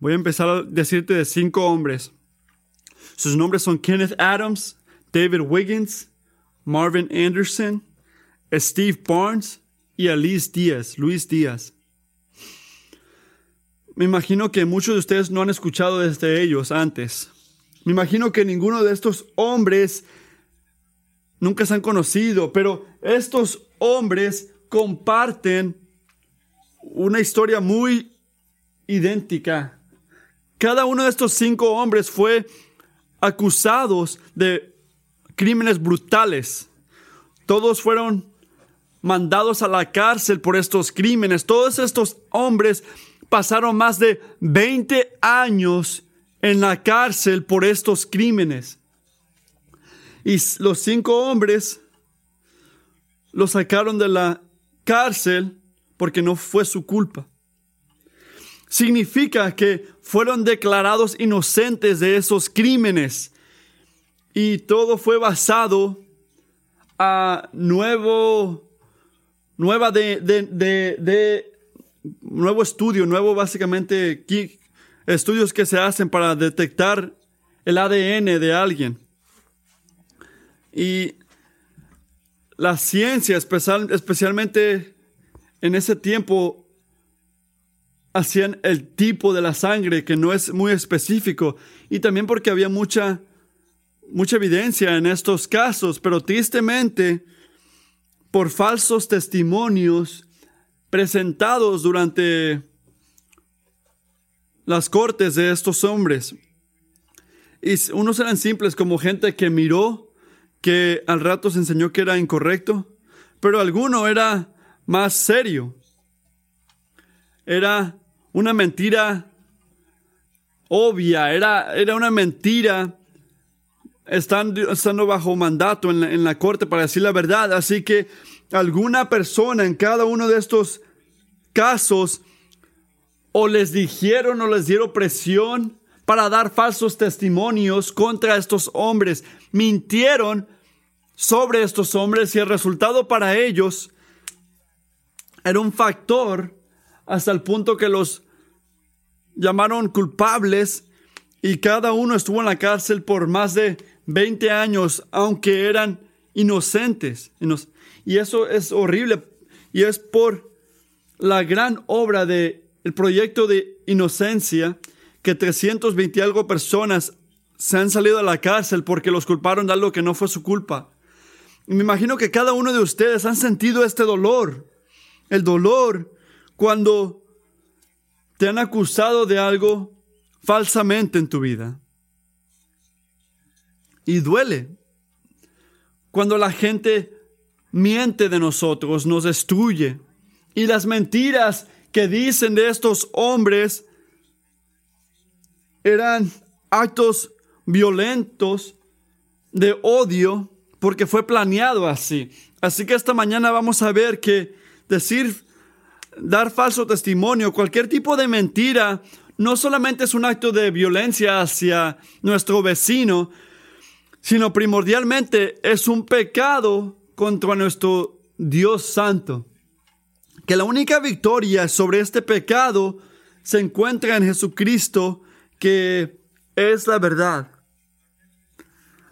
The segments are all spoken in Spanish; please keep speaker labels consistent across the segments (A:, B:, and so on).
A: Voy a empezar a decirte de cinco hombres. Sus nombres son Kenneth Adams, David Wiggins, Marvin Anderson, Steve Barnes y Alice Díaz, Luis Díaz. Me imagino que muchos de ustedes no han escuchado desde ellos antes. Me imagino que ninguno de estos hombres nunca se han conocido, pero estos hombres comparten una historia muy idéntica. Cada uno de estos cinco hombres fue acusados de crímenes brutales. Todos fueron mandados a la cárcel por estos crímenes. Todos estos hombres pasaron más de 20 años en la cárcel por estos crímenes. Y los cinco hombres los sacaron de la cárcel porque no fue su culpa. Significa que fueron declarados inocentes de esos crímenes. Y todo fue basado a nuevo, nueva de, de, de nuevo estudio, nuevo básicamente estudios que se hacen para detectar el ADN de alguien. Y la ciencia, especial, especialmente en ese tiempo, hacían el tipo de la sangre que no es muy específico y también porque había mucha, mucha evidencia en estos casos, pero tristemente, por falsos testimonios, presentados durante las cortes de estos hombres. Y unos eran simples como gente que miró, que al rato se enseñó que era incorrecto, pero alguno era más serio. Era una mentira obvia, era, era una mentira estando, estando bajo mandato en en la corte para decir la verdad. Así que alguna persona en cada uno de estos casos o les dijeron o les dieron presión para dar falsos testimonios contra estos hombres. Mintieron sobre estos hombres y el resultado para ellos era un factor hasta el punto que los llamaron culpables y cada uno estuvo en la cárcel por más de 20 años, aunque eran inocentes. Y eso es horrible. Y es por la gran obra del el proyecto de inocencia que 320 algo personas se han salido de la cárcel porque los culparon de algo que no fue su culpa. Y me imagino que cada uno de ustedes han sentido este dolor. El dolor cuando te han acusado de algo falsamente en tu vida. Y duele. Cuando la gente miente de nosotros, nos destruye. Y las mentiras que dicen de estos hombres eran actos violentos de odio porque fue planeado así. Así que esta mañana vamos a ver que decir, dar falso testimonio, cualquier tipo de mentira, no solamente es un acto de violencia hacia nuestro vecino, sino primordialmente es un pecado contra nuestro Dios Santo. Que la única victoria sobre este pecado se encuentra en Jesucristo, que es la verdad.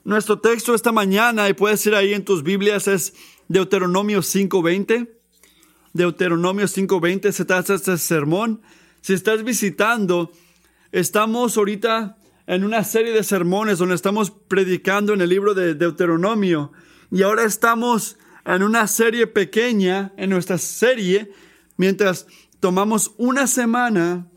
A: Nuestro texto esta mañana, y puedes ir ahí en tus Biblias, es Deuteronomio 5.20. Deuteronomio 5.20 se trata este sermón. Si estás visitando, estamos ahorita en una serie de sermones donde estamos predicando en el libro de Deuteronomio. Y ahora estamos en una serie pequeña, en nuestra serie, mientras tomamos una semana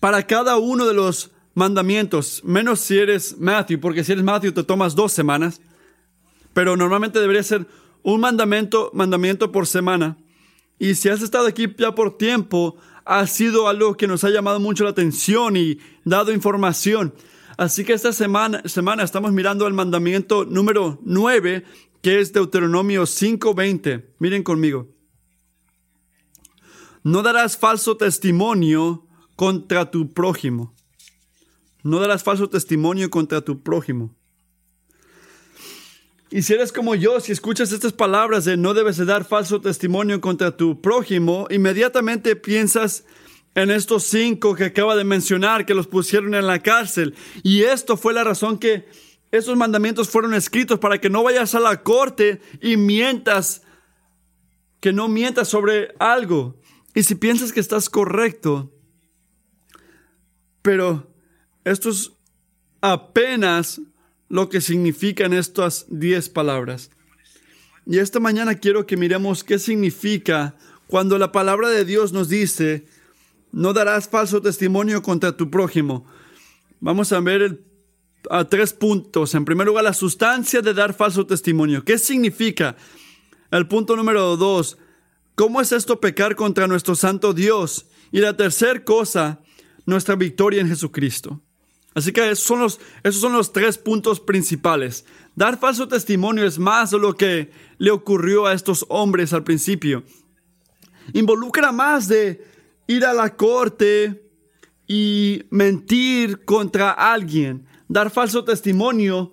A: para cada uno de los mandamientos, menos si eres Matthew, porque si eres Matthew te tomas dos semanas, pero normalmente debería ser un mandamiento, mandamiento por semana. Y si has estado aquí ya por tiempo, ha sido algo que nos ha llamado mucho la atención y dado información. Así que esta semana, semana estamos mirando el mandamiento número 9, que es Deuteronomio 5:20. Miren conmigo. No darás falso testimonio contra tu prójimo. No darás falso testimonio contra tu prójimo. Y si eres como yo, si escuchas estas palabras de no debes de dar falso testimonio contra tu prójimo, inmediatamente piensas en estos cinco que acaba de mencionar, que los pusieron en la cárcel. Y esto fue la razón que esos mandamientos fueron escritos para que no vayas a la corte y mientas, que no mientas sobre algo. Y si piensas que estás correcto, pero esto es apenas lo que significan estas diez palabras. Y esta mañana quiero que miremos qué significa cuando la palabra de Dios nos dice, no darás falso testimonio contra tu prójimo. Vamos a ver a tres puntos. En primer lugar, la sustancia de dar falso testimonio. ¿Qué significa? El punto número dos, ¿cómo es esto pecar contra nuestro santo Dios? Y la tercera cosa, nuestra victoria en Jesucristo. Así que esos son, los, tres puntos principales. Dar falso testimonio es más de lo que le ocurrió a estos hombres al principio. Involucra más de ir a la corte y mentir contra alguien. Dar falso testimonio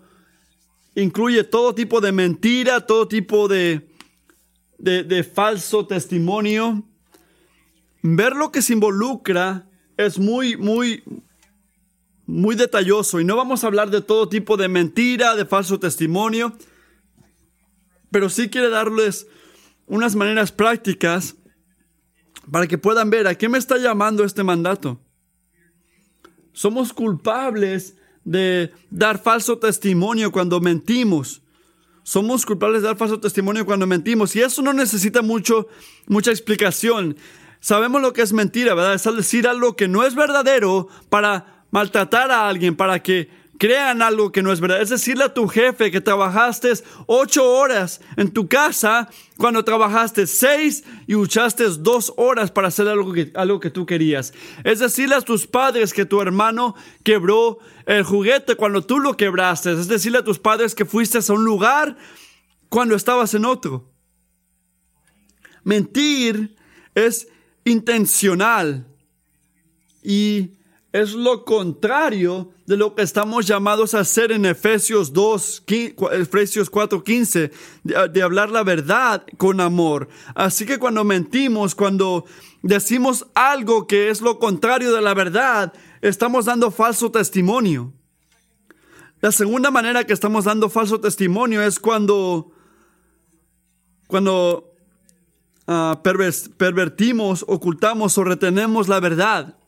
A: incluye todo tipo de mentira, todo tipo de, de, de falso testimonio. Ver lo que se involucra es muy, muy, muy detalloso y no vamos a hablar de todo tipo de mentira, de falso testimonio, pero sí quiere darles unas maneras prácticas para que puedan ver a qué me está llamando este mandato. Somos culpables de dar falso testimonio cuando mentimos. Somos culpables de dar falso testimonio cuando mentimos. Y eso no necesita mucho, mucha explicación. Sabemos lo que es mentira, ¿verdad? Es decir algo que no es verdadero para maltratar a alguien, para que crean algo que no es verdad. Es decirle a tu jefe que trabajaste ocho horas en tu casa cuando trabajaste seis y usaste dos horas para hacer algo que, algo que tú querías. Es decirle a tus padres que tu hermano quebró el juguete cuando tú lo quebraste. Es decirle a tus padres que fuiste a un lugar cuando estabas en otro. Mentir es intencional y es lo contrario de lo que estamos llamados a hacer en Efesios 2, Efesios 4, 15, de, hablar la verdad con amor. Así que cuando mentimos, cuando decimos algo que es lo contrario de la verdad, estamos dando falso testimonio. La segunda manera que estamos dando falso testimonio es cuando, cuando Ah, pervertimos, ocultamos o retenemos la verdad.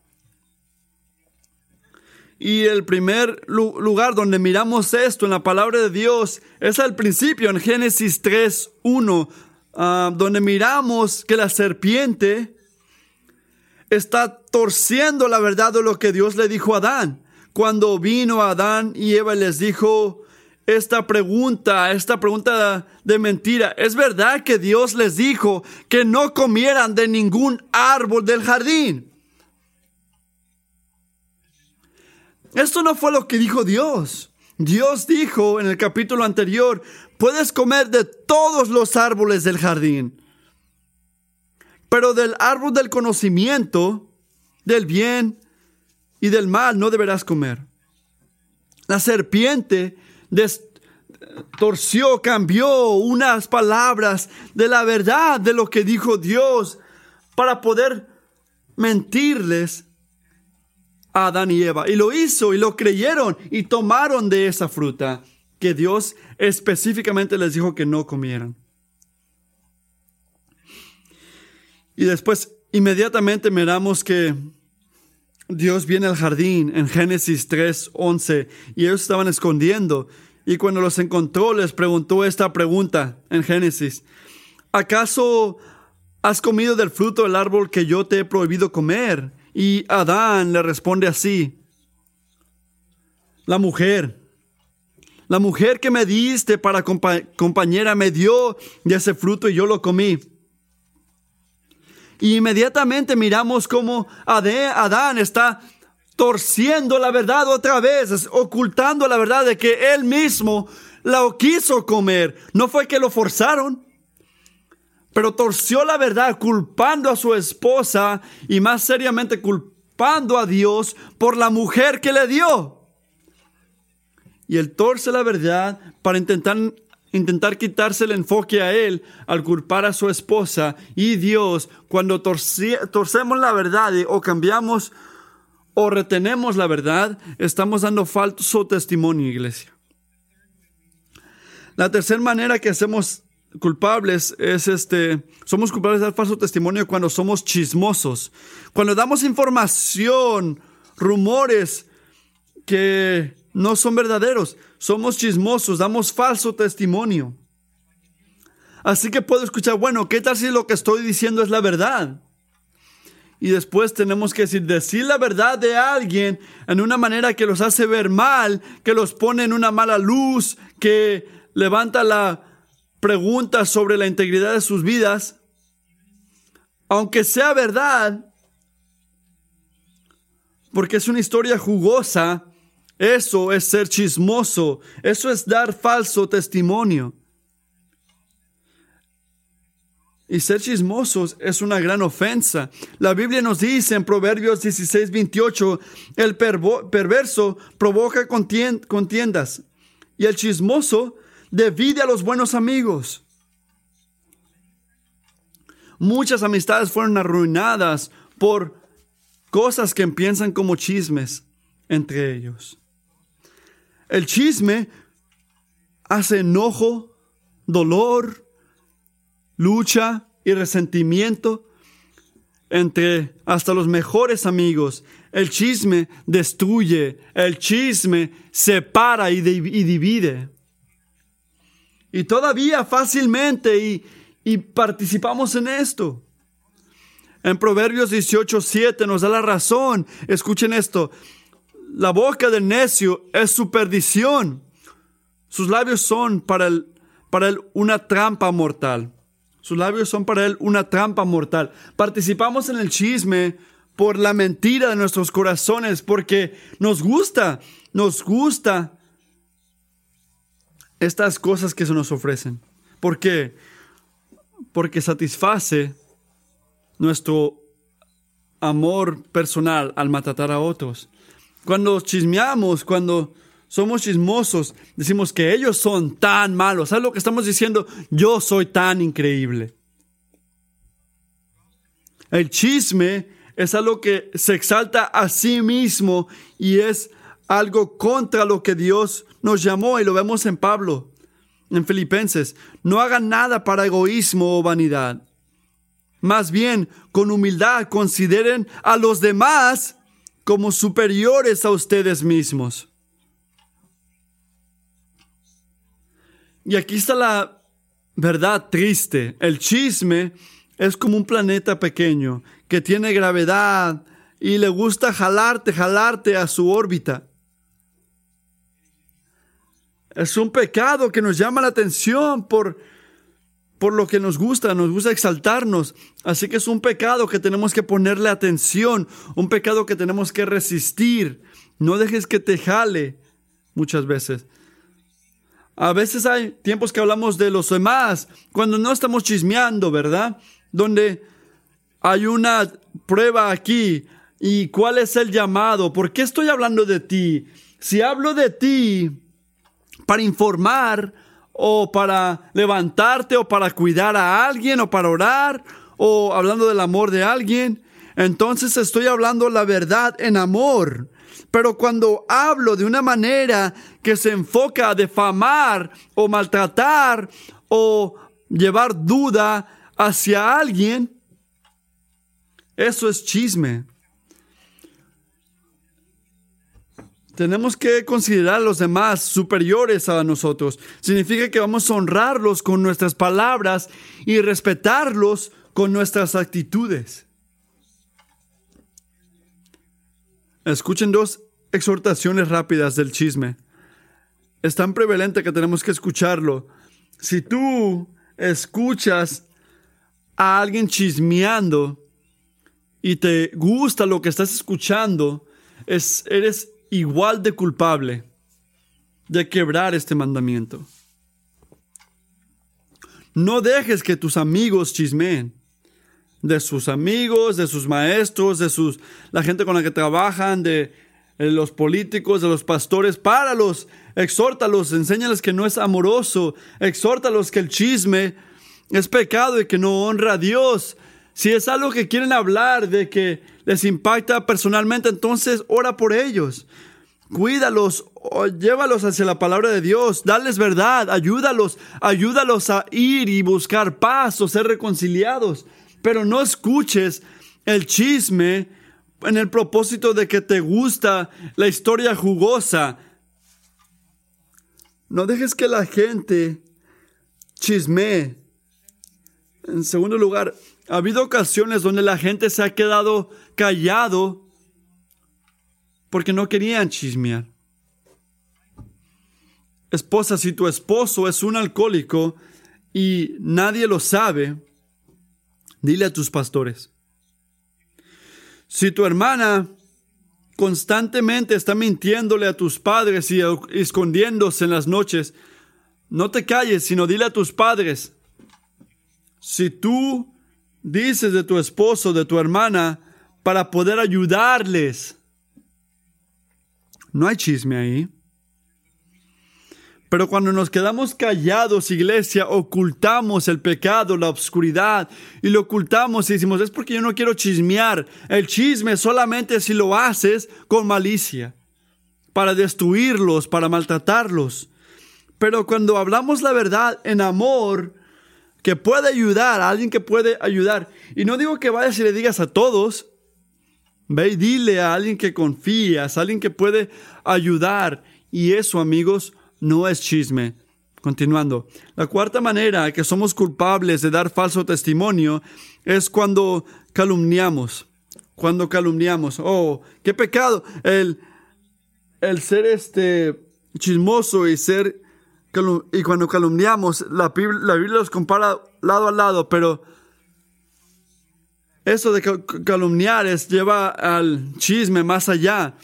A: Y el primer lugar donde miramos esto en la palabra de Dios es al principio, en Génesis 3, 1, ah, donde miramos que la serpiente está torciendo la verdad de lo que Dios le dijo a Adán. Cuando vino Adán y Eva les dijo, esta pregunta, esta pregunta de mentira. ¿Es verdad que Dios les dijo que no comieran de ningún árbol del jardín? Esto no fue lo que dijo Dios. Dios dijo en el capítulo anterior, puedes comer de todos los árboles del jardín, pero del árbol del conocimiento, del bien y del mal no deberás comer. La serpiente torció, cambió unas palabras de la verdad de lo que dijo Dios para poder mentirles Adán y Eva. Y lo hizo y lo creyeron y tomaron de esa fruta que Dios específicamente les dijo que no comieran. Y después inmediatamente miramos que Dios viene al jardín en Génesis 3:11 y ellos estaban escondiendo. Y cuando los encontró les preguntó esta pregunta en Génesis. ¿Acaso has comido del fruto del árbol que yo te he prohibido comer? Y Adán le responde así. La mujer, la mujer que me diste para compañera me dio de ese fruto y yo lo comí. Y inmediatamente miramos cómo Adán está torciendo la verdad otra vez, ocultando la verdad de que él mismo la quiso comer. No fue que lo forzaron, pero torció la verdad culpando a su esposa y más seriamente culpando a Dios por la mujer que le dio. Y él torce la verdad para intentar intentar quitarse el enfoque a él al culpar a su esposa y Dios cuando torcemos la verdad o cambiamos o retenemos la verdad, estamos dando falso testimonio, iglesia. La tercera manera que hacemos culpables es este, somos culpables de dar falso testimonio cuando somos chismosos, cuando damos información, rumores que no son verdaderos, somos chismosos, damos falso testimonio. Así que puedo escuchar, bueno, ¿qué tal si lo que estoy diciendo es la verdad? Y después tenemos que decir, decir la verdad de alguien en una manera que los hace ver mal, que los pone en una mala luz, que levanta la pregunta sobre la integridad de sus vidas, aunque sea verdad, porque es una historia jugosa, eso es ser chismoso, eso es dar falso testimonio. Y ser chismosos es una gran ofensa. La Biblia nos dice en Proverbios 16, 28, el perverso provoca contiendas y el chismoso divide a los buenos amigos. Muchas amistades fueron arruinadas por cosas que empiezan como chismes entre ellos. El chisme hace enojo, dolor, lucha y resentimiento entre hasta los mejores amigos. El chisme destruye, el chisme separa y, divide. Y todavía fácilmente y, y participamos en esto. En Proverbios 18:7 nos da la razón. Escuchen esto. La boca del necio es su perdición. Sus labios son para él, para él una trampa mortal. Sus labios son para él una trampa mortal. Participamos en el chisme por la mentira de nuestros corazones, porque nos gusta, nos gusta estas cosas que se nos ofrecen. ¿Por qué? Porque satisface nuestro amor personal al matar a otros. Cuando chismeamos, cuando somos chismosos, decimos que ellos son tan malos. ¿Sabes lo que estamos diciendo? Yo soy tan increíble. El chisme es algo que se exalta a sí mismo y es algo contra lo que Dios nos llamó y lo vemos en Pablo, en Filipenses. No hagan nada para egoísmo o vanidad. Más bien, con humildad, consideren a los demás como superiores a ustedes mismos. Y aquí está la verdad triste. El chisme es como un planeta pequeño que tiene gravedad y le gusta jalarte, jalarte a su órbita. Es un pecado que nos llama la atención por, por lo que nos gusta, nos gusta exaltarnos. Así que es un pecado que tenemos que ponerle atención, un pecado que tenemos que resistir. No dejes que te jale muchas veces. A veces hay tiempos que hablamos de los demás, cuando no estamos chismeando, ¿verdad? Donde hay una prueba aquí. ¿Y cuál es el llamado? ¿Por qué estoy hablando de ti? Si hablo de ti para informar o para levantarte o para cuidar a alguien o para orar o hablando del amor de alguien, entonces estoy hablando la verdad en amor. Pero cuando hablo de una manera que se enfoca a defamar o maltratar o llevar duda hacia alguien, eso es chisme. Tenemos que considerar a los demás superiores a nosotros. Significa que vamos a honrarlos con nuestras palabras y respetarlos con nuestras actitudes. Escuchen dos exhortaciones rápidas del chisme. Es tan prevalente que tenemos que escucharlo. Si tú escuchas a alguien chismeando y te gusta lo que estás escuchando, es, eres igual de culpable de quebrar este mandamiento. No dejes que tus amigos chismeen de sus amigos, de sus maestros, de sus, la gente con la que trabajan, de eh, los políticos, de los pastores, páralos, exhórtalos, enséñales que no es amoroso, exhórtalos que el chisme es pecado y que no honra a Dios. Si es algo que quieren hablar, de que les impacta personalmente, entonces ora por ellos. Cuídalos, llévalos hacia la palabra de Dios, dales verdad, ayúdalos, ayúdalos a ir y buscar paz o ser reconciliados. Pero no escuches el chisme en el propósito de que te gusta la historia jugosa. No dejes que la gente chisme. En segundo lugar, ha habido ocasiones donde la gente se ha quedado callado porque no querían chismear. Esposa, si tu esposo es un alcohólico y nadie lo sabe, dile a tus pastores. Si tu hermana constantemente está mintiéndole a tus padres y escondiéndose en las noches, no te calles, sino dile a tus padres. Si tú dices de tu esposo, de tu hermana, para poder ayudarles, no hay chisme ahí. Pero cuando nos quedamos callados, iglesia, ocultamos el pecado, la obscuridad, y lo ocultamos y decimos, es porque yo no quiero chismear. El chisme solamente si lo haces con malicia, para destruirlos, para maltratarlos. Pero cuando hablamos la verdad en amor, que puede ayudar, a alguien que puede ayudar, y no digo que vayas y le digas a todos, ve y dile a alguien que confías, a alguien que puede ayudar, y eso, amigos, no es chisme. Continuando, la cuarta manera que somos culpables de dar falso testimonio es cuando calumniamos. Cuando calumniamos. Oh, qué pecado. El, el ser este chismoso y ser y cuando calumniamos, la, la Biblia los compara lado a lado, pero eso de calumniar es lleva al chisme más allá.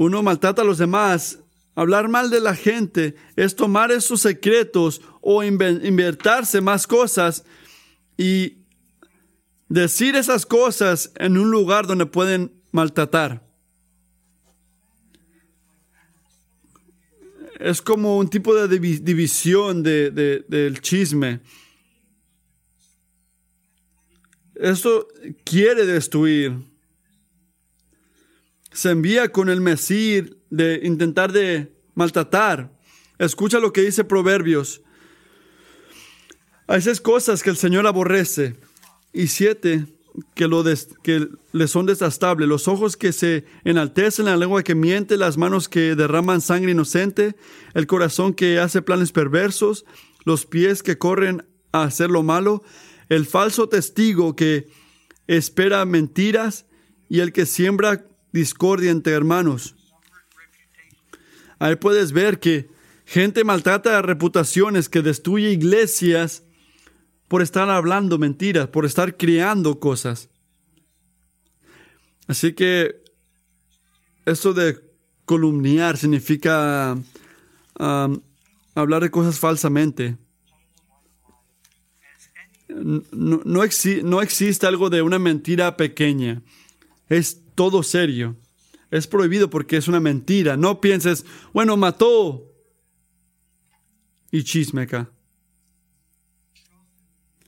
A: uno maltrata a los demás, hablar mal de la gente, es tomar esos secretos o invertirse más cosas y decir esas cosas en un lugar donde pueden maltratar. Es como un tipo de división del chisme. Eso quiere destruir se envía con el Mesías de intentar de maltratar. Escucha lo que dice Proverbios. Hay esas cosas que el Señor aborrece y siete que, lo que le son desastables. Los ojos que se enaltecen, la lengua que miente, las manos que derraman sangre inocente, el corazón que hace planes perversos, los pies que corren a hacer lo malo, el falso testigo que espera mentiras y el que siembra discordia entre hermanos. Ahí puedes ver que gente maltrata reputaciones, que destruye iglesias por estar hablando mentiras, por estar creando cosas. Así que esto de columniar significa um, hablar de cosas falsamente. No, no, no, existe algo de una mentira pequeña. Es todo serio. Es prohibido porque es una mentira. No pienses, bueno, mató. Y chisme acá.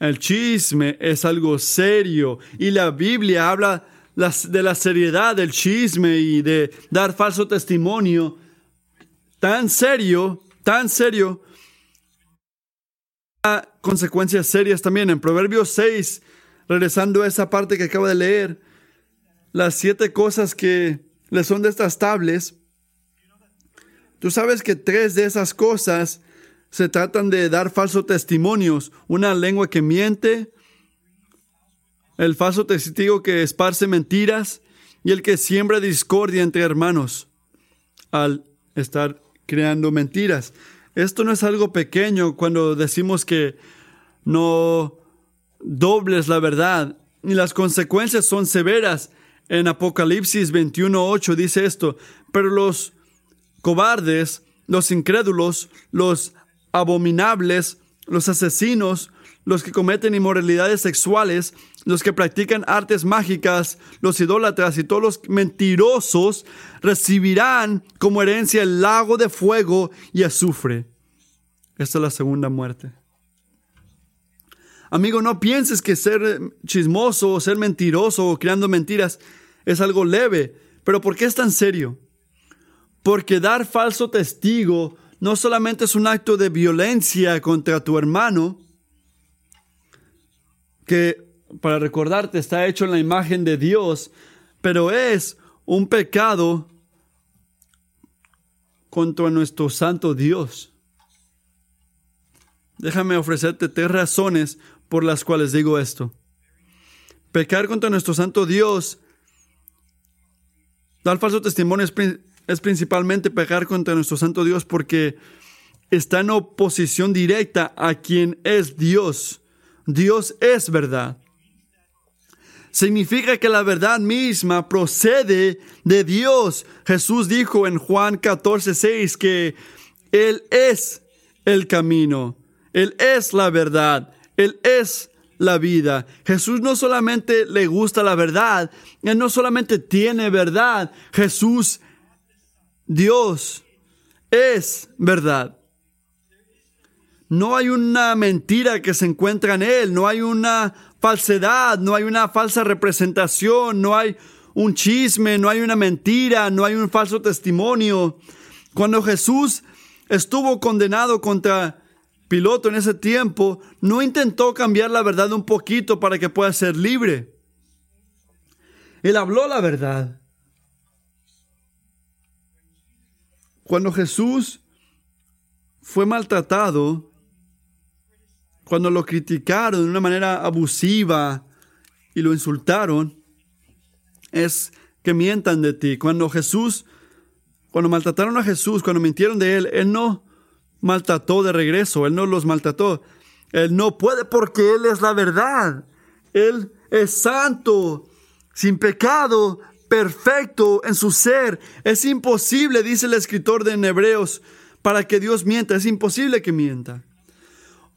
A: El chisme es algo serio y la Biblia habla de la seriedad del chisme y de dar falso testimonio. Tan serio, tan serio. Consecuencias serias también. En Proverbios 6, regresando a esa parte que acabo de leer, las siete cosas que le son detestables, tú sabes que tres de esas cosas se tratan de dar falsos testimonios, una lengua que miente, el falso testigo que esparce mentiras y el que siembra discordia entre hermanos al estar creando mentiras. Esto no es algo pequeño cuando decimos que no dobles la verdad y las consecuencias son severas. En Apocalipsis 21.8 dice esto, pero los cobardes, los incrédulos, los abominables, los asesinos, los que cometen inmoralidades sexuales, los que practican artes mágicas, los idólatras y todos los mentirosos recibirán como herencia el lago de fuego y azufre. Esta es la segunda muerte. Amigo, no pienses que ser chismoso o ser mentiroso o creando mentiras es algo leve. Pero ¿por qué es tan serio? Porque dar falso testigo no solamente es un acto de violencia contra tu hermano, que para recordarte está hecho en la imagen de Dios, pero es un pecado contra nuestro santo Dios. Déjame ofrecerte tres razones por las cuales digo esto. Pecar contra nuestro santo Dios, dar falso testimonio es, es principalmente pecar contra nuestro santo Dios porque está en oposición directa a quien es Dios. Dios es verdad. Significa que la verdad misma procede de Dios. Jesús dijo en Juan 14, 6 que Él es el camino, Él es la verdad, él es la vida. Jesús no solamente le gusta la verdad, Él no solamente tiene verdad, Jesús, Dios, es verdad. No hay una mentira que se encuentra en Él, no hay una falsedad, no hay una falsa representación, no hay un chisme, no hay una mentira, no hay un falso testimonio. Cuando Jesús estuvo condenado contra piloto en ese tiempo no intentó cambiar la verdad un poquito para que pueda ser libre. Él habló la verdad. Cuando Jesús fue maltratado, cuando lo criticaron de una manera abusiva y lo insultaron, es que mientan de ti. Cuando Jesús, cuando maltrataron a Jesús, cuando mintieron de él, él no maltrató de regreso, Él no los maltrató. Él no puede porque Él es la verdad. Él es santo, sin pecado, perfecto en su ser. Es imposible, dice el escritor de Hebreos, para que Dios mienta. Es imposible que mienta.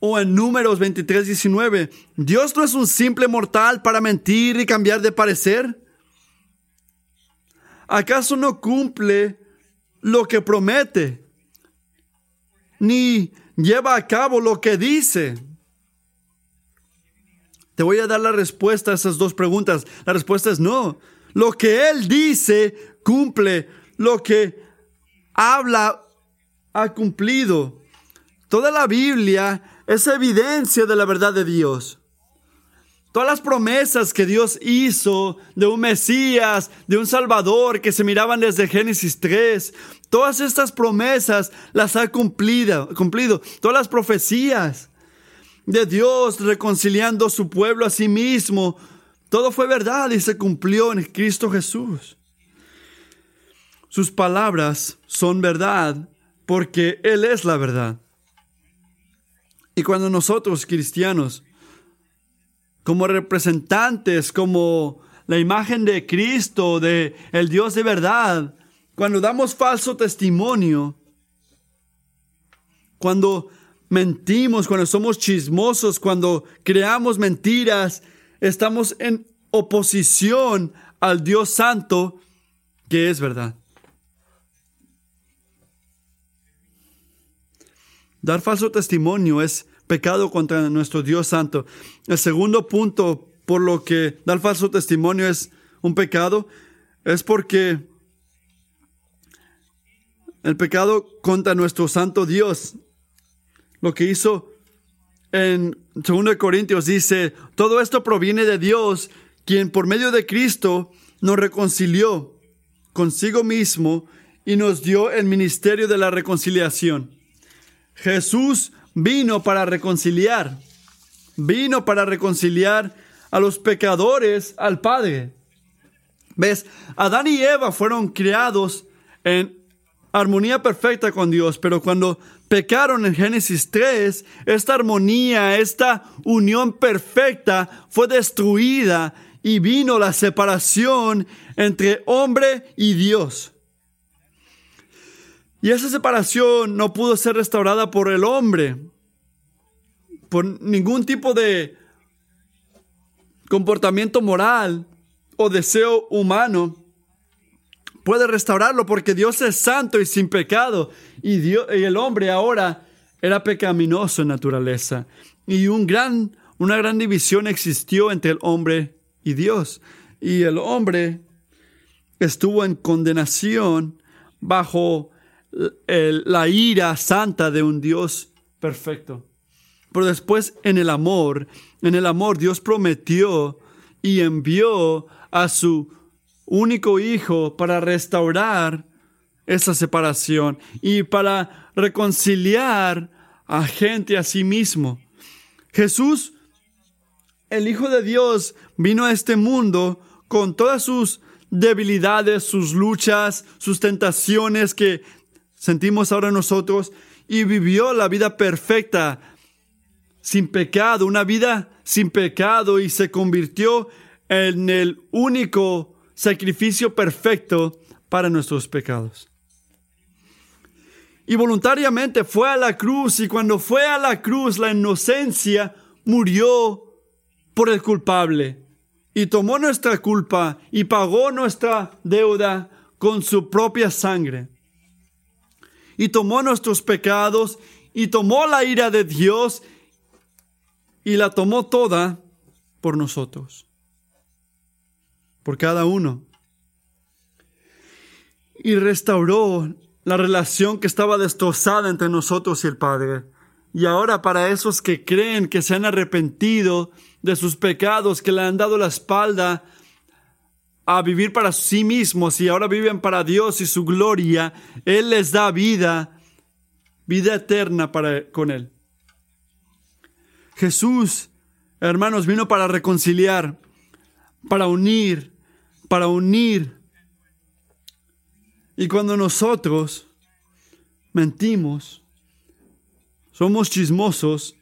A: O en Números 23, 19, Dios no es un simple mortal para mentir y cambiar de parecer. ¿Acaso no cumple lo que promete? ni lleva a cabo lo que dice. Te voy a dar la respuesta a esas dos preguntas. La respuesta es no. Lo que Él dice cumple. Lo que habla ha cumplido. Toda la Biblia es evidencia de la verdad de Dios. Todas las promesas que Dios hizo de un Mesías, de un Salvador que se miraban desde Génesis 3, todas estas promesas las ha cumplido, cumplido. Todas las profecías de Dios reconciliando su pueblo a sí mismo, todo fue verdad y se cumplió en Cristo Jesús. Sus palabras son verdad porque Él es la verdad. Y cuando nosotros cristianos como representantes, como la imagen de Cristo, de el Dios de verdad, cuando damos falso testimonio, cuando mentimos, cuando somos chismosos, cuando creamos mentiras, estamos en oposición al Dios Santo que es verdad. Dar falso testimonio es pecado contra nuestro Dios Santo. El segundo punto por lo que dar falso testimonio es un pecado es porque el pecado contra nuestro Santo Dios, lo que hizo en 2 Corintios dice, todo esto proviene de Dios, quien por medio de Cristo nos reconcilió consigo mismo y nos dio el ministerio de la reconciliación. Jesús vino para reconciliar. Vino para reconciliar a los pecadores al Padre. ¿Ves? Adán y Eva fueron creados en armonía perfecta con Dios, pero cuando pecaron en Génesis 3, esta armonía, esta unión perfecta fue destruida y vino la separación entre hombre y Dios. Y esa separación no pudo ser restaurada por el hombre, por ningún tipo de comportamiento moral o deseo humano puede restaurarlo porque Dios es santo y sin pecado. Y, el hombre ahora era pecaminoso en naturaleza. Y un gran, una gran división existió entre el hombre y Dios. Y el hombre estuvo en condenación bajo la ira santa de un Dios perfecto. Pero después en el amor, en el amor Dios prometió y envió a su único hijo para restaurar esa separación y para reconciliar a gente a sí mismo. Jesús, el Hijo de Dios, vino a este mundo con todas sus debilidades, sus luchas, sus tentaciones que sentimos ahora nosotros y vivió la vida perfecta, sin pecado, una vida sin pecado y se convirtió en el único sacrificio perfecto para nuestros pecados. Y voluntariamente fue a la cruz y cuando fue a la cruz la inocencia murió por el culpable y tomó nuestra culpa y pagó nuestra deuda con su propia sangre. Y tomó nuestros pecados y tomó la ira de Dios y la tomó toda por nosotros por cada uno. Y restauró la relación que estaba destrozada entre nosotros y el Padre. Y ahora para esos que creen que se han arrepentido de sus pecados, que le han dado la espalda a vivir para sí mismos y ahora viven para Dios y su gloria, Él les da vida, vida eterna para, con Él. Jesús, hermanos, vino para reconciliar, para unir, para unir. Y cuando nosotros mentimos, somos chismosos,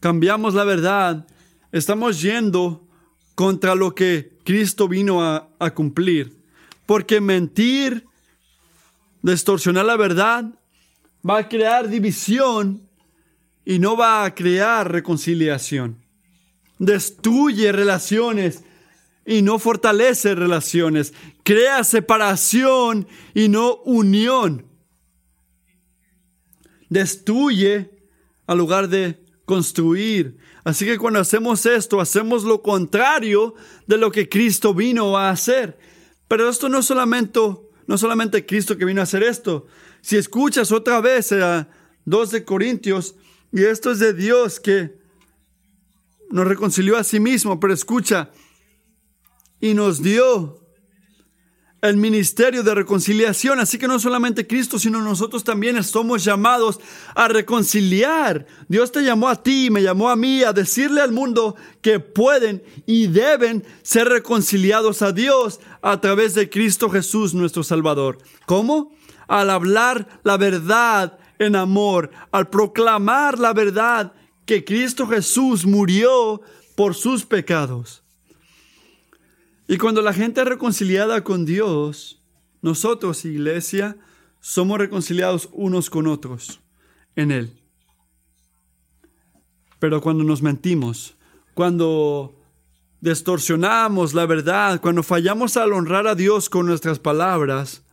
A: cambiamos la verdad, estamos yendo contra lo que Cristo vino a, cumplir. Porque mentir, distorsionar la verdad, va a crear división y no va a crear reconciliación. Destruye relaciones y no fortalece relaciones. Crea separación y no unión. Destruye al lugar de construir. Así que cuando hacemos esto, hacemos lo contrario de lo que Cristo vino a hacer. Pero esto no solamente, no solamente Cristo que vino a hacer esto. Si escuchas otra vez a 2 de Corintios, y esto es de Dios que nos reconcilió a sí mismo, pero escucha, y nos dio el ministerio de reconciliación. Así que no solamente Cristo, sino nosotros también somos llamados a reconciliar. Dios te llamó a ti, me llamó a mí, a decirle al mundo que pueden y deben ser reconciliados a Dios a través de Cristo Jesús, nuestro Salvador. ¿Cómo? Al hablar la verdad en amor, al proclamar la verdad que Cristo Jesús murió por sus pecados. Y cuando la gente es reconciliada con Dios, nosotros, iglesia, somos reconciliados unos con otros en Él. Pero cuando nos mentimos, cuando distorsionamos la verdad, cuando fallamos al honrar a Dios con nuestras palabras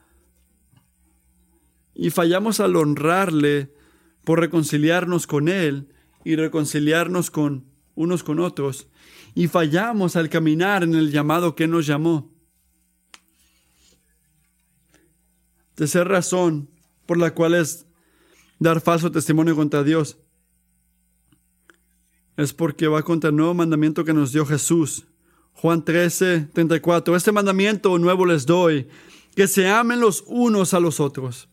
A: y fallamos al honrarle por reconciliarnos con Él y reconciliarnos con unos con otros, y fallamos al caminar en el llamado que nos llamó. Tercera razón por la cual es dar falso testimonio contra Dios es porque va contra el nuevo mandamiento que nos dio Jesús. Juan 13, 34. Este mandamiento nuevo les doy, que se amen los unos a los otros.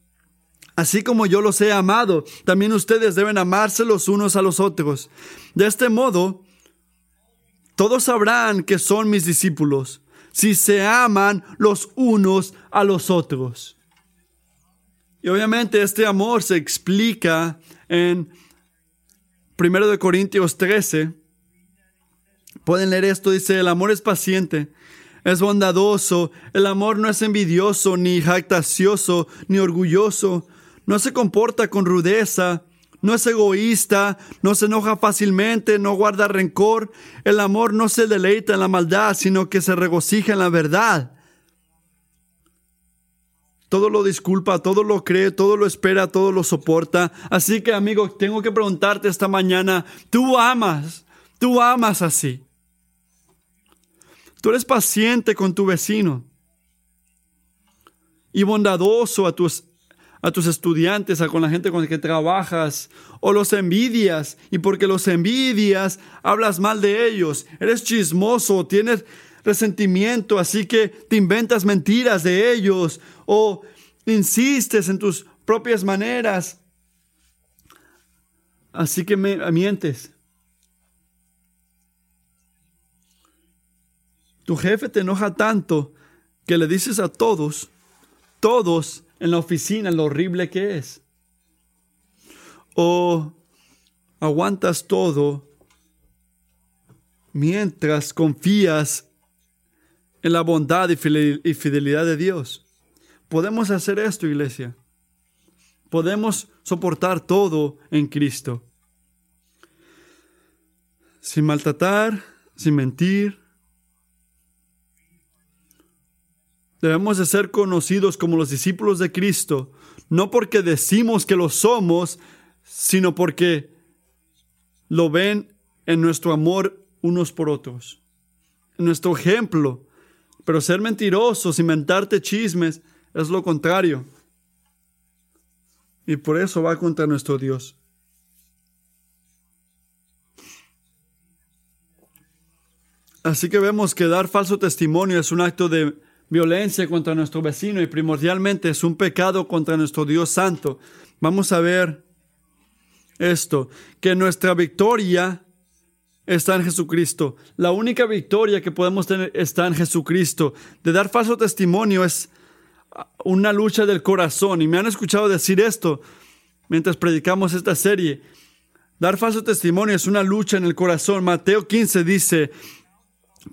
A: Así como yo los he amado, también ustedes deben amarse los unos a los otros. De este modo, todos sabrán que son mis discípulos si se aman los unos a los otros. Y obviamente este amor se explica en 1 Corintios 13. Pueden leer esto, dice, el amor es paciente, es bondadoso, el amor no es envidioso, ni jactacioso, ni orgulloso, no se comporta con rudeza, no es egoísta, no se enoja fácilmente, no guarda rencor. El amor no se deleita en la maldad, sino que se regocija en la verdad. Todo lo disculpa, todo lo cree, todo lo espera, todo lo soporta. Así que amigo, tengo que preguntarte esta mañana, ¿tú amas? ¿Tú amas así? Tú eres paciente con tu vecino y bondadoso a tus, a tus estudiantes, a con la gente con la que trabajas, o los envidias, y porque los envidias, hablas mal de ellos, eres chismoso, tienes resentimiento, así que te inventas mentiras de ellos, o insistes en tus propias maneras, así que me mientes. Tu jefe te enoja tanto que le dices a todos, todos en la oficina lo horrible que es. O aguantas todo mientras confías en la bondad y fidelidad de Dios. Podemos hacer esto, iglesia. Podemos soportar todo en Cristo. Sin maltratar, sin mentir, Debemos de ser conocidos como los discípulos de Cristo, no porque decimos que lo somos, sino porque lo ven en nuestro amor unos por otros, en nuestro ejemplo. Pero ser mentirosos, inventarte chismes, es lo contrario. Y por eso va contra nuestro Dios. Así que vemos que dar falso testimonio es un acto de violencia contra nuestro vecino y primordialmente es un pecado contra nuestro Dios Santo. Vamos a ver esto, que nuestra victoria está en Jesucristo. La única victoria que podemos tener está en Jesucristo. De dar falso testimonio es una lucha del corazón. Y me han escuchado decir esto mientras predicamos esta serie. Dar falso testimonio es una lucha en el corazón. Mateo 15 dice,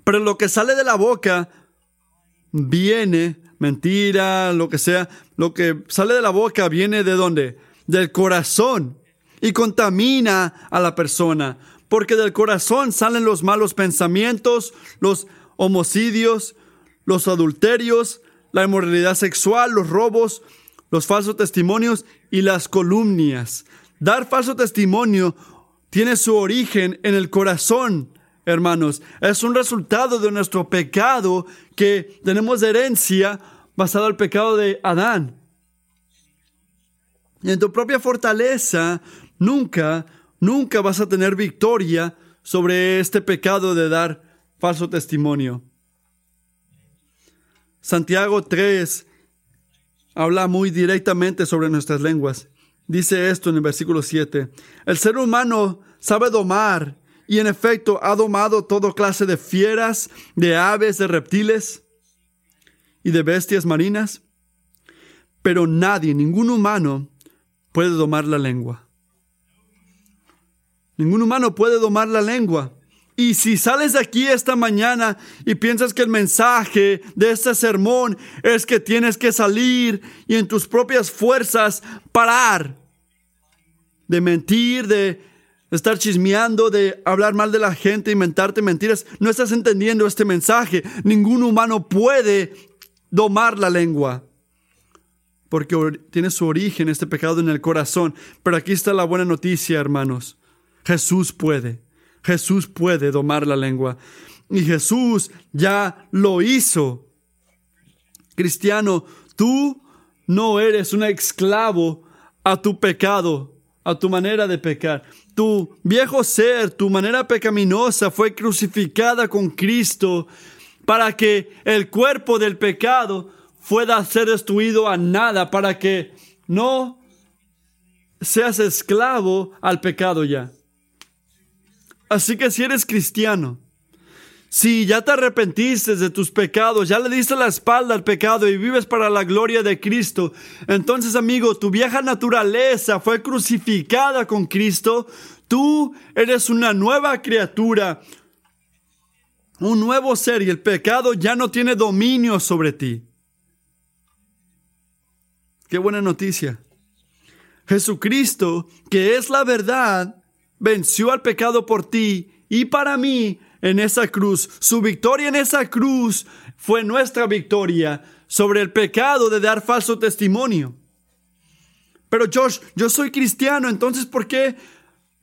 A: pero lo que sale de la boca viene, mentira, lo que sea, lo que sale de la boca viene de dónde? Del corazón y contamina a la persona, porque del corazón salen los malos pensamientos, los homicidios, los adulterios, la inmoralidad sexual, los robos, los falsos testimonios y las columnias. Dar falso testimonio tiene su origen en el corazón hermanos. Es un resultado de nuestro pecado que tenemos herencia basado el pecado de Adán. Y en tu propia fortaleza, nunca, nunca vas a tener victoria sobre este pecado de dar falso testimonio. Santiago 3 habla muy directamente sobre nuestras lenguas. Dice esto en el versículo 7. El ser humano sabe domar y en efecto ha domado toda clase de fieras, de aves, de reptiles y de bestias marinas. Pero nadie, ningún humano, puede domar la lengua. Ningún humano puede domar la lengua. Y si sales de aquí esta mañana y piensas que el mensaje de este sermón es que tienes que salir y en tus propias fuerzas parar de mentir, de estar chismeando, de hablar mal de la gente, inventarte mentiras. No estás entendiendo este mensaje. Ningún humano puede domar la lengua. Porque tiene su origen este pecado en el corazón. Pero aquí está la buena noticia, hermanos. Jesús puede. Jesús puede domar la lengua. Y Jesús ya lo hizo. Cristiano, tú no eres un esclavo a tu pecado, a tu manera de pecar. Tu viejo ser, tu manera pecaminosa fue crucificada con Cristo para que el cuerpo del pecado pueda ser destruido a nada, para que no seas esclavo al pecado ya. Así que si eres cristiano, si ya te arrepentiste de tus pecados, ya le diste la espalda al pecado y vives para la gloria de Cristo, entonces amigo, tu vieja naturaleza fue crucificada con Cristo, tú eres una nueva criatura, un nuevo ser y el pecado ya no tiene dominio sobre ti. Qué buena noticia. Jesucristo, que es la verdad, venció al pecado por ti y para mí en esa cruz. Su victoria en esa cruz fue nuestra victoria sobre el pecado de dar falso testimonio. Pero Josh, yo soy cristiano, entonces ¿por qué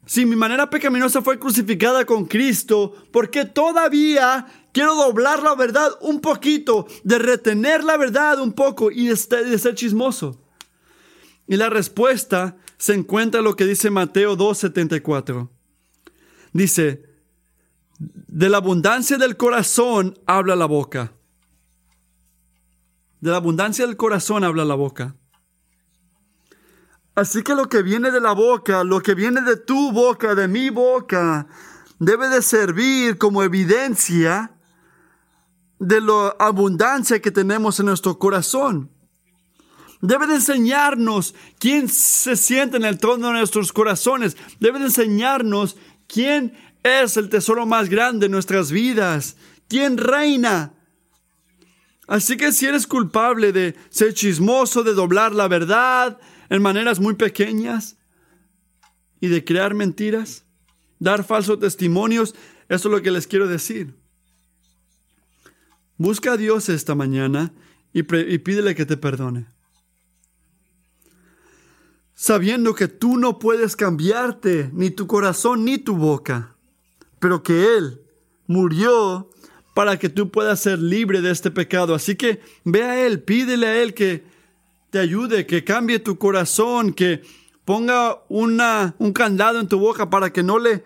A: si mi manera pecaminosa fue crucificada con Cristo, ¿por qué todavía quiero doblar la verdad un poquito, de retener la verdad un poco y de ser chismoso? Y la respuesta se encuentra en lo que dice Mateo 2.74. Dice, de la abundancia del corazón habla la boca. De la abundancia del corazón habla la boca. Así que lo que viene de la boca, lo que viene de tu boca, de mi boca, debe de servir como evidencia de la abundancia que tenemos en nuestro corazón. Debe de enseñarnos quién se siente en el trono de nuestros corazones. Debe de enseñarnos quién es el tesoro más grande de nuestras vidas. ¿Quién reina? Así que si eres culpable de ser chismoso, de doblar la verdad, en maneras muy pequeñas y de crear mentiras, dar falsos testimonios. Eso es lo que les quiero decir. Busca a Dios esta mañana y, pídele que te perdone. Sabiendo que tú no puedes cambiarte ni tu corazón ni tu boca, pero que Él murió para que tú puedas ser libre de este pecado. Así que ve a Él, pídele a Él que te ayude, que cambie tu corazón, que ponga una, un candado en tu boca para que no le,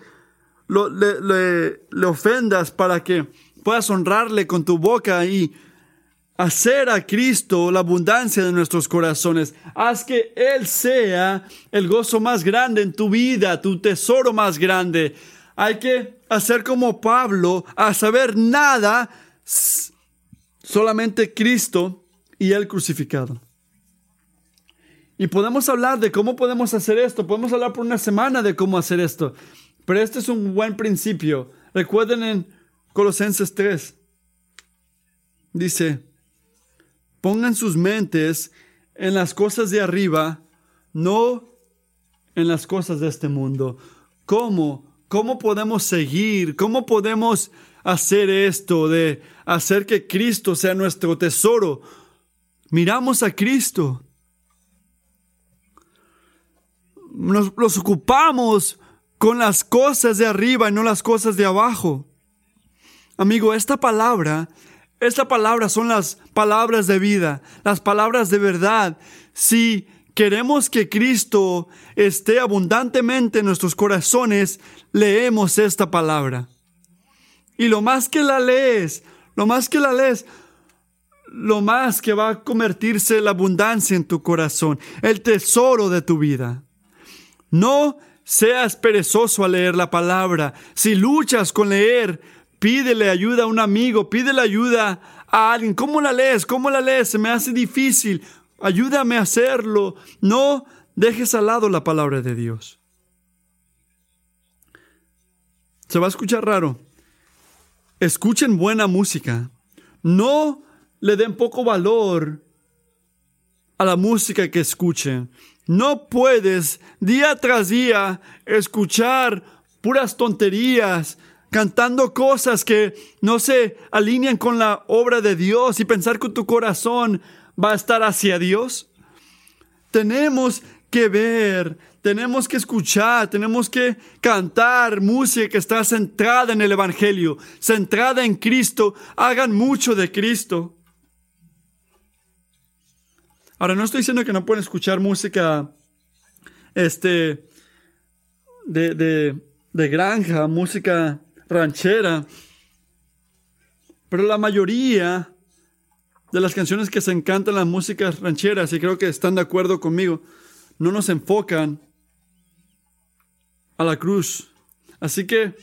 A: le, le, ofendas, para que puedas honrarle con tu boca y hacer a Cristo la abundancia de nuestros corazones. Haz que Él sea el gozo más grande en tu vida, tu tesoro más grande. Hay que hacer como Pablo, a saber nada, solamente Cristo y el crucificado. Y podemos hablar de cómo podemos hacer esto, podemos hablar por una semana de cómo hacer esto, pero este es un buen principio. Recuerden en Colosenses 3, dice, pongan sus mentes en las cosas de arriba, no en las cosas de este mundo. ¿Cómo? ¿Cómo podemos seguir? ¿Cómo podemos hacer esto de hacer que Cristo sea nuestro tesoro? Miramos a Cristo nos ocupamos con las cosas de arriba y no las cosas de abajo. Amigo, esta palabra, esta palabra son las palabras de vida, las palabras de verdad. Si queremos que Cristo esté abundantemente en nuestros corazones, leemos esta palabra. Y lo más que la lees, lo más que la lees, lo más que va a convertirse la abundancia en tu corazón, el tesoro de tu vida. No seas perezoso al leer la palabra. Si luchas con leer, pídele ayuda a un amigo, pídele ayuda a alguien. ¿Cómo la lees? ¿Cómo la lees? Se me hace difícil. Ayúdame a hacerlo. No dejes al lado la palabra de Dios. Se va a escuchar raro. Escuchen buena música. No le den poco valor a la música que escuchen. No puedes día tras día escuchar puras tonterías, cantando cosas que no se alinean con la obra de Dios y pensar que tu corazón va a estar hacia Dios. Tenemos que ver, tenemos que escuchar, tenemos que cantar música que está centrada en el Evangelio, centrada en Cristo. Hagan mucho de Cristo. Ahora, no estoy diciendo que no pueden escuchar música este, de, de granja, música ranchera, pero la mayoría de las canciones que se encantan las músicas rancheras, y creo que están de acuerdo conmigo, no nos enfocan a la cruz. Así que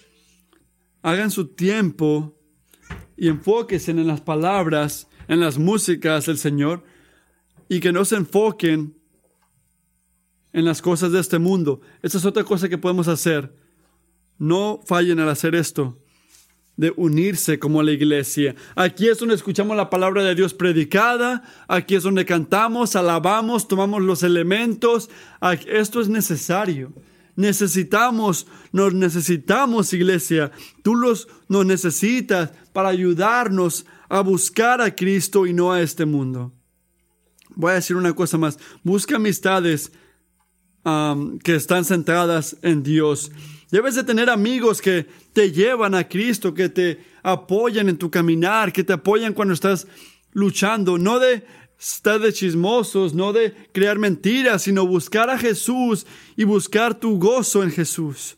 A: hagan su tiempo y enfóquense en las palabras, en las músicas del Señor, y que no se enfoquen en las cosas de este mundo. Esta es otra cosa que podemos hacer. No fallen al hacer esto. de unirse como la iglesia. Aquí es donde escuchamos la palabra de Dios predicada, aquí es donde cantamos, alabamos, tomamos los elementos. Esto es necesario. Necesitamos, nos necesitamos, iglesia. Tú los, nos necesitas para ayudarnos a buscar a Cristo y no a este mundo. Voy a decir una cosa más. Busca amistades que están centradas en Dios. Debes de tener amigos que te llevan a Cristo, que te apoyan en tu caminar, que te apoyan cuando estás luchando, no de estar de chismosos, no de crear mentiras, sino buscar a Jesús y buscar tu gozo en Jesús.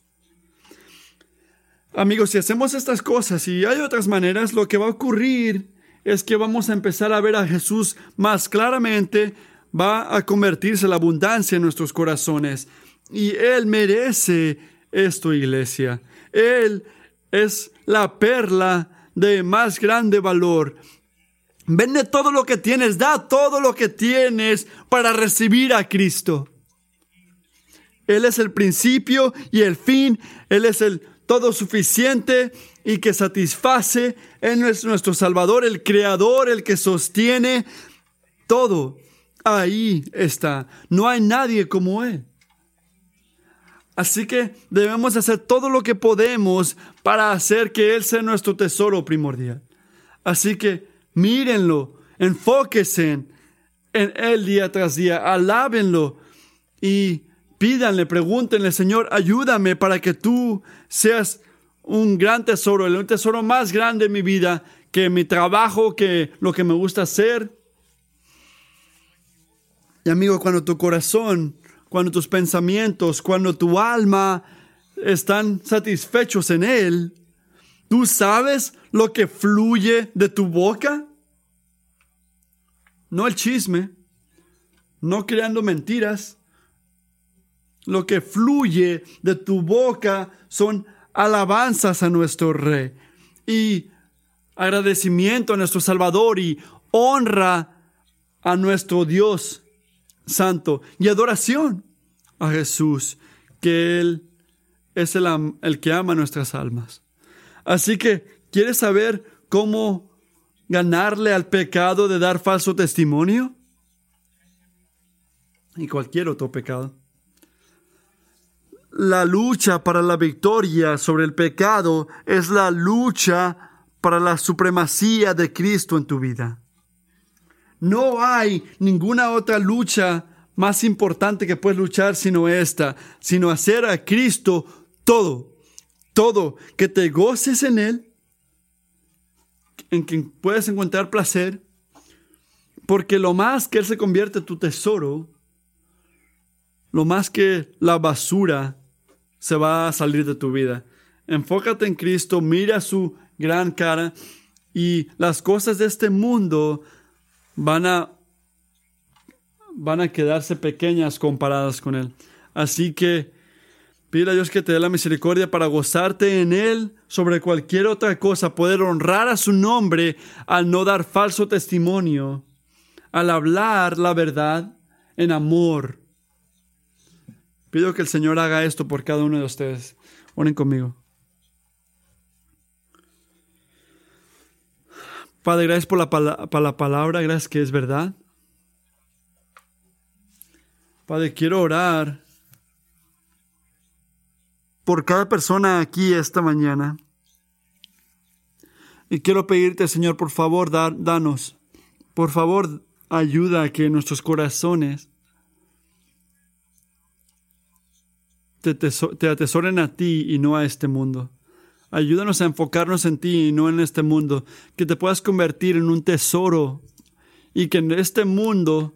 A: Amigos, si hacemos estas cosas y hay otras maneras, lo que va a ocurrir es que vamos a empezar a ver a Jesús más claramente, va a convertirse la abundancia en nuestros corazones. Y Él merece esto, iglesia. Él es la perla de más grande valor. Vende todo lo que tienes, da todo lo que tienes para recibir a Cristo. Él es el principio y el fin. Él es el todo suficiente y que satisface. Él es nuestro Salvador, el Creador, el que sostiene todo. Ahí está. No hay nadie como Él. Así que debemos hacer todo lo que podemos para hacer que Él sea nuestro tesoro primordial. Así que mírenlo, enfóquense en, Él día tras día, alábenlo y pídanle, pregúntenle, Señor, ayúdame para que tú seas un gran tesoro, el tesoro más grande en mi vida, que mi trabajo, que lo que me gusta hacer. Y amigo, cuando tu corazón cuando tus pensamientos, cuando tu alma están satisfechos en Él, ¿tú sabes lo que fluye de tu boca? No el chisme, no creando mentiras. Lo que fluye de tu boca son alabanzas a nuestro Rey y agradecimiento a nuestro Salvador y honra a nuestro Dios santo y adoración a Jesús, que Él es el, el que ama nuestras almas. Así que, ¿quieres saber cómo ganarle al pecado de dar falso testimonio? Y cualquier otro pecado. La lucha para la victoria sobre el pecado es la lucha para la supremacía de Cristo en tu vida. No hay ninguna otra lucha más importante que puedes luchar sino esta, sino hacer a Cristo todo, todo, que te goces en Él, en quien puedes encontrar placer, porque lo más que Él se convierte en tu tesoro, lo más que la basura se va a salir de tu vida. Enfócate en Cristo, mira su gran cara y las cosas de este mundo van a, van a quedarse pequeñas comparadas con Él. Así que pide a Dios que te dé la misericordia para gozarte en Él sobre cualquier otra cosa, poder honrar a su nombre al no dar falso testimonio, al hablar la verdad en amor. Pido que el Señor haga esto por cada uno de ustedes. Oren conmigo. Padre, gracias por la, la palabra, gracias que es verdad. Padre, quiero orar por cada persona aquí esta mañana. Y quiero pedirte, Señor, por favor, danos, por favor, ayuda a que nuestros corazones te, te atesoren a ti y no a este mundo. Ayúdanos a enfocarnos en ti y no en este mundo. Que te puedas convertir en un tesoro y que en este mundo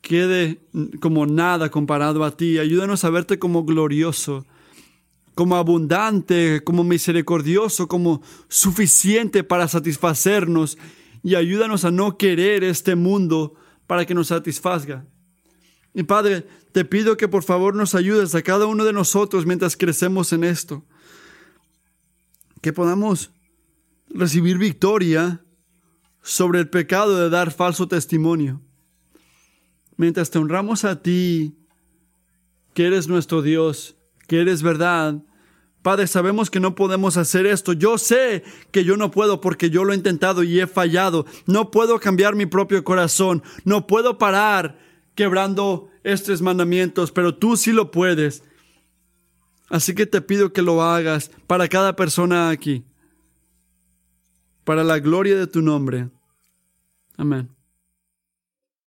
A: quede como nada comparado a ti. Ayúdanos a verte como glorioso, como abundante, como misericordioso, como suficiente para satisfacernos. Y ayúdanos a no querer este mundo para que nos satisfaga. Y Padre, te pido que por favor nos ayudes a cada uno de nosotros mientras crecemos en esto que podamos recibir victoria sobre el pecado de dar falso testimonio. Mientras te honramos a ti, que eres nuestro Dios, que eres verdad, Padre, sabemos que no podemos hacer esto. Yo sé que yo no puedo porque yo lo he intentado y he fallado. No puedo cambiar mi propio corazón. No puedo parar quebrando estos mandamientos, pero tú sí lo puedes. Así que te pido que lo hagas para cada persona aquí, para la gloria de tu nombre. Amén.